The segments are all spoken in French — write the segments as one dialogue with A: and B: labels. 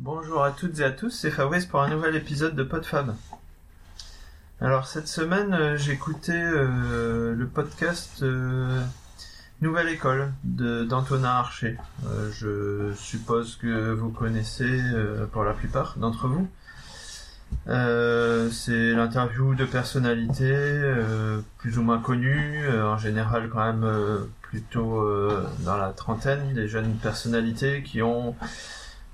A: Bonjour à toutes et à tous, c'est Fabrice pour un nouvel épisode de PodFab. Alors cette semaine, euh, j'écoutais euh, le podcast euh, Nouvelle École d'Antonin Archer. Je suppose que vous connaissez pour la plupart d'entre vous. C'est l'interview de personnalités plus ou moins connues, en général quand même plutôt dans la trentaine, des jeunes personnalités qui ont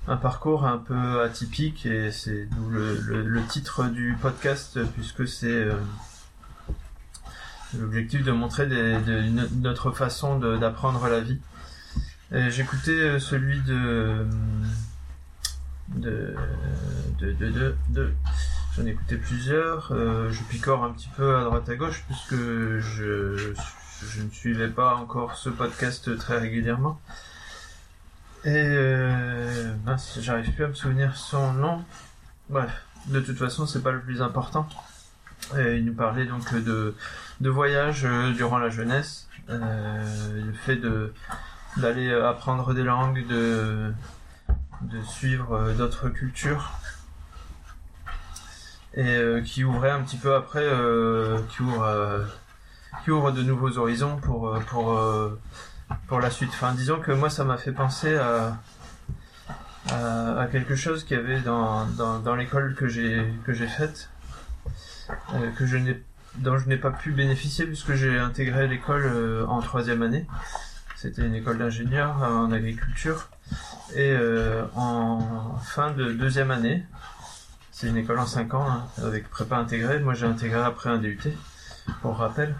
A: un parcours un peu atypique et c'est d'où le, titre du podcast puisque c'est euh, l'objectif de montrer notre façon d'apprendre la vie. J'écoutais euh, celui de de de de, de, j'en ai écouté plusieurs. Euh, je picore un petit peu à droite à gauche puisque je ne suivais pas encore ce podcast très régulièrement. Et euh, j'arrive plus à me souvenir son nom. Bref, de toute façon, c'est pas le plus important. Il nous parlait donc de, de voyage euh, durant la jeunesse, euh, le fait de d'aller apprendre des langues, de de suivre euh, d'autres cultures, et qui ouvrait un petit peu après, qui ouvre qui ouvre de nouveaux horizons pour pour pour la suite. Enfin, disons que moi, ça m'a fait penser à, quelque chose qu'il y avait dans, l'école que j'ai faite, euh, dont je n'ai pas pu bénéficier puisque j'ai intégré l'école euh, en troisième année. C'était une école d'ingénieur en agriculture et euh, en fin de deuxième année, c'est une école en cinq ans hein, avec prépa intégrée. Moi, j'ai intégré après un DUT, pour rappel.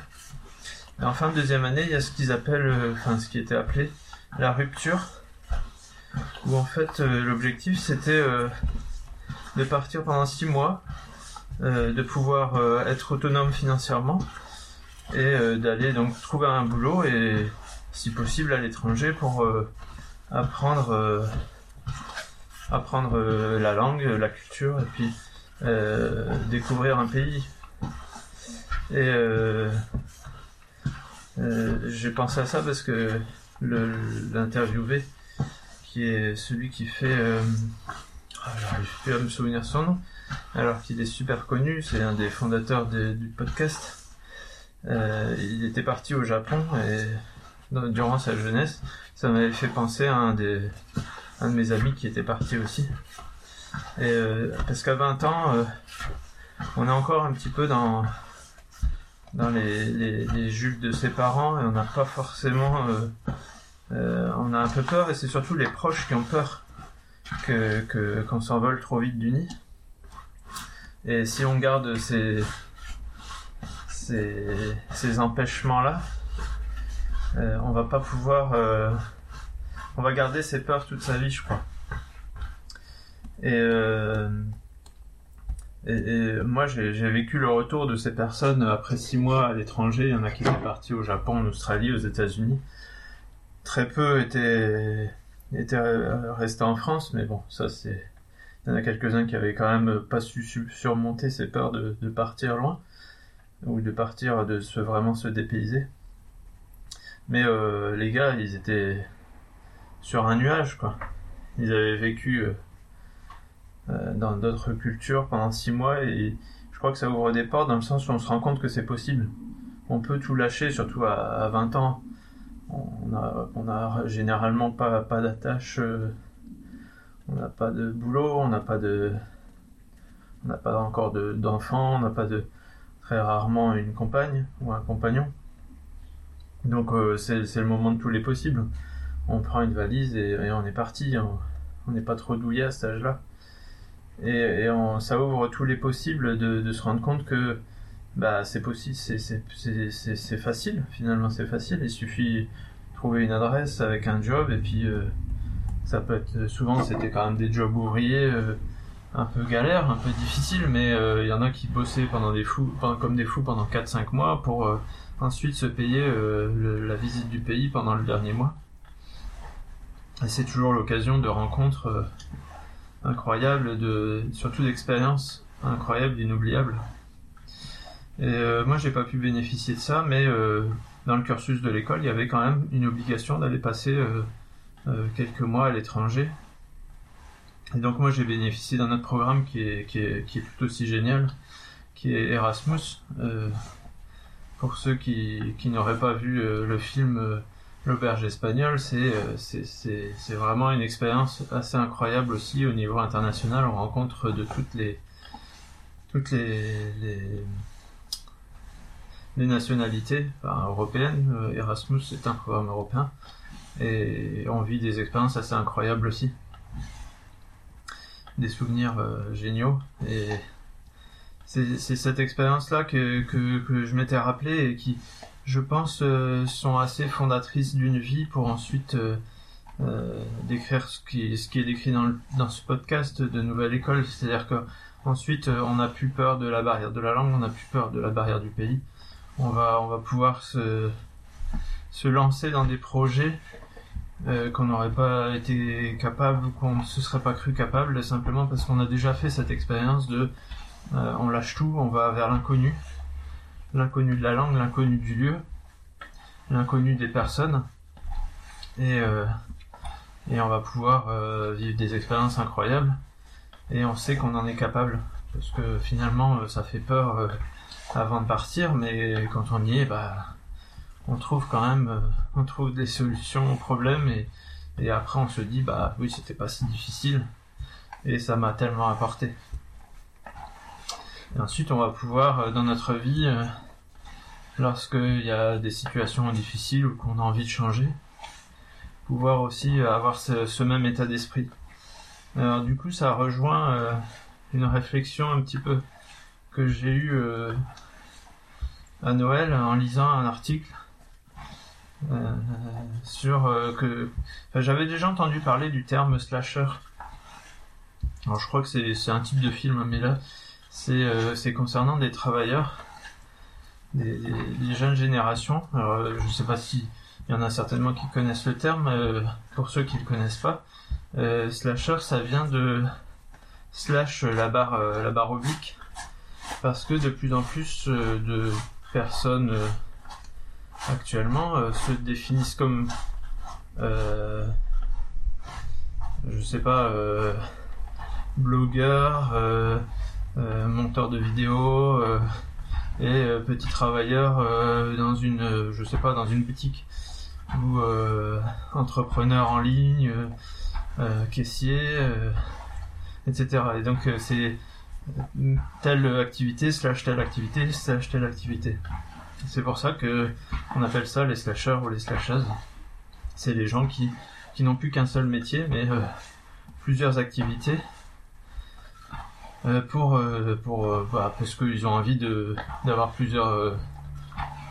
A: Et en fin de deuxième année, il y a ce qu'ils appellent, euh, enfin ce qui était appelé la rupture, où en fait euh, l'objectif c'était euh, de partir pendant six mois, de pouvoir être autonome financièrement et d'aller donc trouver un boulot et si possible à l'étranger pour apprendre apprendre la langue, la culture et puis découvrir un pays. Et euh, j'ai pensé à ça parce que l'interviewé, qui est celui qui fait, euh, ah, j'arrive plus à me souvenir son nom, alors qu'il est super connu, c'est un des fondateurs du podcast. Euh, il était parti au Japon et durant sa jeunesse, ça m'avait fait penser à un des, de mes amis qui était parti aussi. Et euh, parce qu'à 20 ans, on est encore un petit peu dans dans les, les, les jupes de ses parents et on n'a pas forcément euh, euh, on a un peu peur et c'est surtout les proches qui ont peur que que- qu'on s'envole trop vite du nid. Et si on garde ces ces, ces empêchements là on va pas pouvoir euh, on va garder ses peurs toute sa vie je crois. Et euh, et, moi, j'ai vécu le retour de ces personnes après six mois à l'étranger. Il y en a qui étaient partis au Japon, en Australie, aux États-Unis. Très peu étaient, euh, restés en France, mais bon, ça c'est. Il y en a quelques-uns qui avaient quand même pas su, su- surmonter ces peurs de, partir loin ou de partir, de se vraiment se dépayser. Mais euh, les gars, ils étaient sur un nuage, quoi. Ils avaient vécu. euh, dans d'autres cultures pendant six mois et je crois que ça ouvre des portes dans le sens où on se rend compte que c'est possible. On peut tout lâcher, surtout à, à 20 ans. On a, on a généralement pas, pas d'attache, euh, on n'a pas de boulot, on n'a pas de, on n'a pas encore de- d'enfants, on n'a pas de, très rarement une compagne ou un compagnon. Donc euh, c'est le moment de tous les possibles. On prend une valise et, on est parti. On n'est pas trop douillé à cet âge-là. Et, ça ouvre tous les possibles de, se rendre compte que bah c'est facile finalement, c'est facile. Il suffit de trouver une adresse avec un job et puis euh, ça peut être souvent c'était quand même des jobs ouvriers euh, un peu galères, un peu difficiles, mais euh, il y en a qui bossaient pendant des fous, comme des fous pendant 4-5 mois pour ensuite se payer la visite du pays pendant le dernier mois. Et c'est toujours l'occasion de rencontres incroyables, de, surtout d'expériences incroyables, inoubliables. Et euh, moi, j'ai pas pu bénéficier de ça, mais euh, dans le cursus de l'école, il y avait quand même une obligation d'aller passer euh, euh, quelques mois à l'étranger. Et donc moi j'ai bénéficié d'un autre programme qui est, tout aussi génial, qui est Erasmus. Pour ceux qui, qui n'auraient pas vu le film L'auberge espagnole, c'est c'est vraiment une expérience assez incroyable aussi au niveau international. On rencontre de toutes les toutes les, les, nationalités européennes. Erasmus c'est un programme européen et on vit des expériences assez incroyables aussi des souvenirs euh, géniaux. Et c'est cette expérience-là que, que, que, je m'étais rappelé et qui, je pense, euh, sont assez fondatrices d'une vie pour ensuite euh, euh, décrire ce qui, ce est décrit dans, ce podcast de Nouvelle École. C'est-à-dire que ensuite, on n'a plus peur de la barrière de la langue, on n'a plus peur de la barrière du pays. On va, on va pouvoir se, se lancer dans des projets euh, qu'on n'aurait pas été capable qu'on ne se serait pas cru capable simplement parce qu'on a déjà fait cette expérience de euh, on lâche tout, on va vers l'inconnu, l'inconnu de la langue, l'inconnu du lieu, l'inconnu des personnes. Et euh, on va pouvoir vivre des expériences incroyables. Et on sait qu'on en est capable. Parce que finalement ça fait peur avant de partir mais quand on y est bah on trouve quand même, euh, on trouve des solutions aux problèmes et, et après on se dit bah oui c'était pas si difficile. Et ça m'a tellement apporté. Et ensuite on va pouvoir euh, dans notre vie, euh, lorsqu'il y a des situations difficiles ou qu'on a envie de changer, pouvoir aussi avoir ce, même état d'esprit. Alors du coup ça rejoint une réflexion un petit peu que j'ai eue à Noël en lisant un article euh, sur euh, que j'avais déjà entendu parler du terme slasher. Alors je crois que c'est un type de film, mais là c'est euh, concernant des travailleurs, des, jeunes générations. Alors je sais pas si il y en a certainement qui connaissent le terme. pour ceux qui le connaissent pas, slasher ça vient de slash la barre la barre oblique parce que de plus en plus de personnes actuellement euh, se définissent comme euh, je sais pas euh, blogueur euh, monteur de vidéos et petit travailleur dans une je sais pas dans une boutique ou entrepreneur en ligne caissier etc et donc c'est telle activité slash telle activité slash telle activité c'est pour ça que on appelle ça les slashers ou les slasheuses. C'est les gens qui, qui n'ont plus qu'un seul métier, mais euh, plusieurs activités. Euh, pour euh, pour bah, parce qu'ils ont envie de d'avoir plusieurs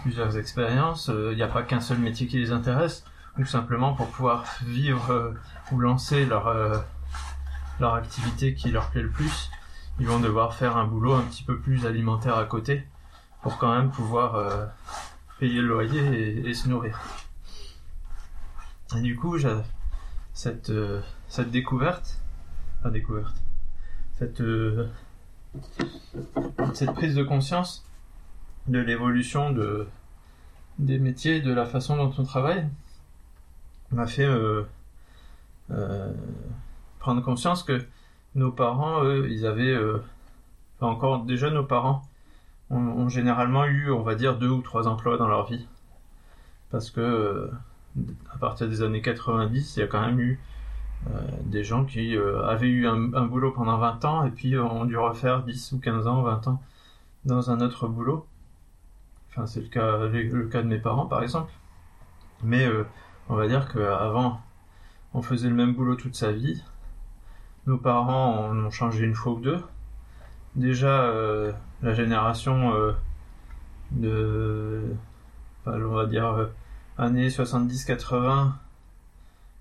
A: plusieurs expériences. Il n'y a pas qu'un seul métier qui les intéresse, ou simplement pour pouvoir vivre ou lancer leur leur activité qui leur plaît le plus, ils vont devoir faire un boulot un petit peu plus alimentaire à côté pour quand même pouvoir euh, payer le loyer et, se nourrir. Et du coup, cette, euh, cette découverte, enfin découverte, cette, euh, cette prise de conscience de l'évolution de, des métiers, de la façon dont on travaille, m'a fait prendre conscience que nos parents, eux, ils avaient, encore déjà nos parents, ont, généralement eu, on va dire, deux ou trois emplois dans leur vie. Parce que euh, à partir des années 90, il y a quand même eu euh, des gens qui euh, avaient eu un, boulot pendant 20 ans et puis ont dû refaire 10 ou 15 ans, 20 ans dans un autre boulot. Enfin, c'est le cas, le, cas de mes parents, par exemple. Mais on va dire qu'avant, on faisait le même boulot toute sa vie. Nos parents en ont changé une fois ou deux. Déjà, la génération euh, de, on va dire, euh, années 70-80, euh,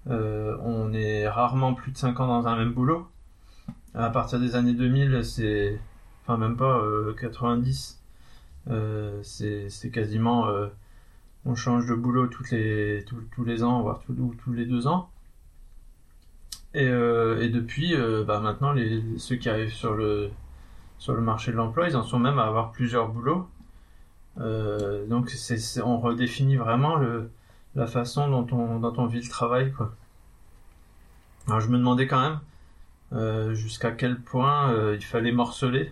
A: on est rarement plus de 5 ans dans un même boulot. À partir des années 2000, c'est, enfin même pas 90, c'est quasiment, on change de boulot les, tous les ans, voire tous, les deux ans. Et, depuis, bah maintenant, ceux qui arrivent sur le, sur le marché de l'emploi, ils en sont même à avoir plusieurs boulots. Euh, donc c'est, on redéfinit vraiment le, la façon dont on, vit le travail. Quoi. Alors je me demandais quand même, jusqu'à quel point il fallait morceler.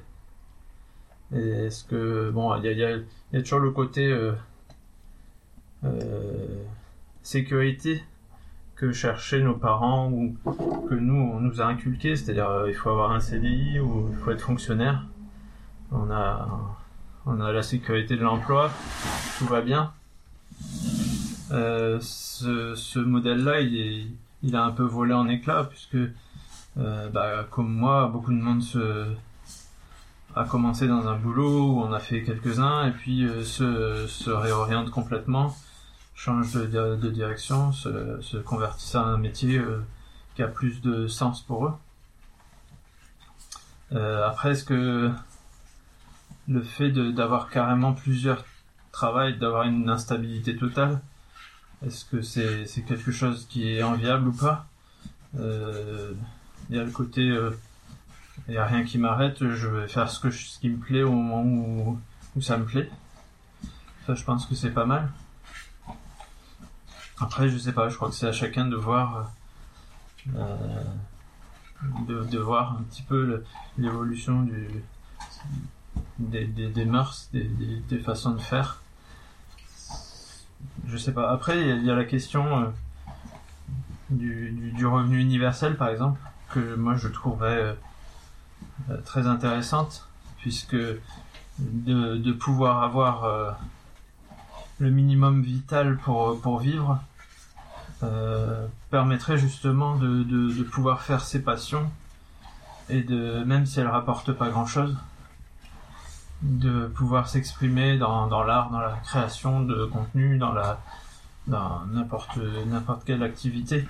A: Est-ce que bon, il y a, toujours le côté sécurité que cherchaient nos parents ou que nous on nous a inculqué, c'est-à-dire il faut avoir un CDI ou il faut être fonctionnaire. On a on a la sécurité de l'emploi, tout va bien. Euh, ce, modèle-là, il, a un peu volé en éclats, puisque, euh, bah, comme moi, beaucoup de monde se, a commencé dans un boulot où on a fait quelques-uns, et puis euh, se, se réoriente complètement, change de, direction, se, se convertissent à un métier qui a plus de sens pour eux. Après, est-ce que le fait d'avoir carrément plusieurs travails, d'avoir une instabilité totale, est-ce que c'est quelque chose qui est enviable ou pas? Euh, Il y a le côté, euh, il n'y a rien qui m'arrête, je vais faire ce, que ce qui me plaît au moment où, où ça me plaît. Ça, je pense que c'est pas mal. Après, je sais pas, je crois que c'est à chacun de voir, euh, de, voir un petit peu l'évolution des, mœurs, des, façons de faire. Je sais pas. Après, il y, a la question euh, du, revenu universel, par exemple, que moi je trouverais euh, très intéressante, puisque de, pouvoir avoir euh, le minimum vital pour, vivre euh, permettrait justement de, pouvoir faire ses passions et de même si elles rapportent pas grand chose de pouvoir s'exprimer dans, dans l'art, dans la création de contenu, dans la dans n'importe n'importe quelle activité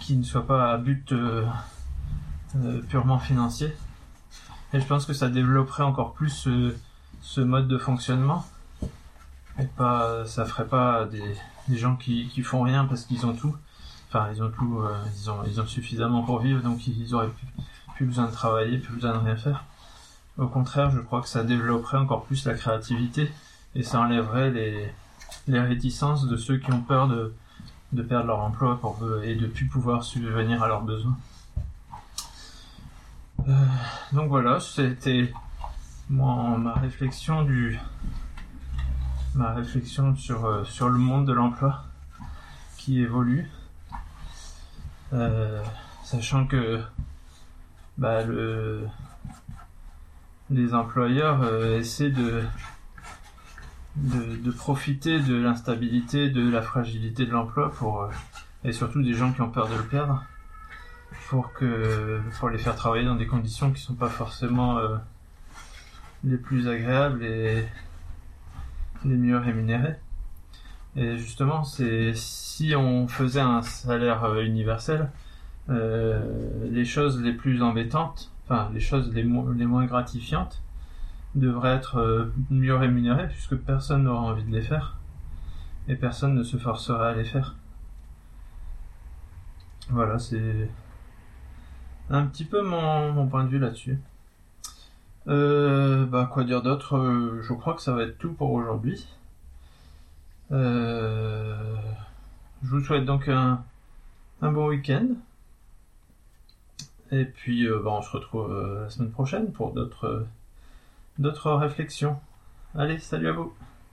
A: qui ne soit pas à but euh, euh, purement financier. Et je pense que ça développerait encore plus ce, ce mode de fonctionnement. Et pas, ça ferait pas des, des gens qui, qui font rien parce qu'ils ont tout. Enfin, ils ont tout, euh, ils ont, ils ont suffisamment pour vivre, donc ils auraient plus, plus besoin de travailler, plus besoin de rien faire. Au contraire, je crois que ça développerait encore plus la créativité et ça enlèverait les, les réticences de ceux qui ont peur de, de perdre leur emploi pour, et de plus pouvoir subvenir à leurs besoins. Euh, donc voilà, c'était ma réflexion du ma réflexion sur, euh, sur le monde de l'emploi qui évolue. Euh, sachant que bah, le, les employeurs euh, essaient de, profiter de l'instabilité, de la fragilité de l'emploi pour euh, et surtout des gens qui ont peur de le perdre pour que les faire travailler dans des conditions qui sont pas forcément euh, les plus agréables et les mieux rémunérées. Et justement, si on faisait un salaire universel, les choses les plus embêtantes enfin les choses les, mo les moins gratifiantes devraient être euh, mieux rémunérées puisque personne n'aura envie de les faire et personne ne se forcera à les faire. Voilà, c'est un petit peu mon, point de vue là-dessus. Euh, bah quoi dire d'autre euh, Je crois que ça va être tout pour aujourd'hui. Je vous souhaite donc un bon week-end. Et puis, euh, bah, on se retrouve euh, la semaine prochaine pour d'autres, d'autres réflexions. Allez, salut à vous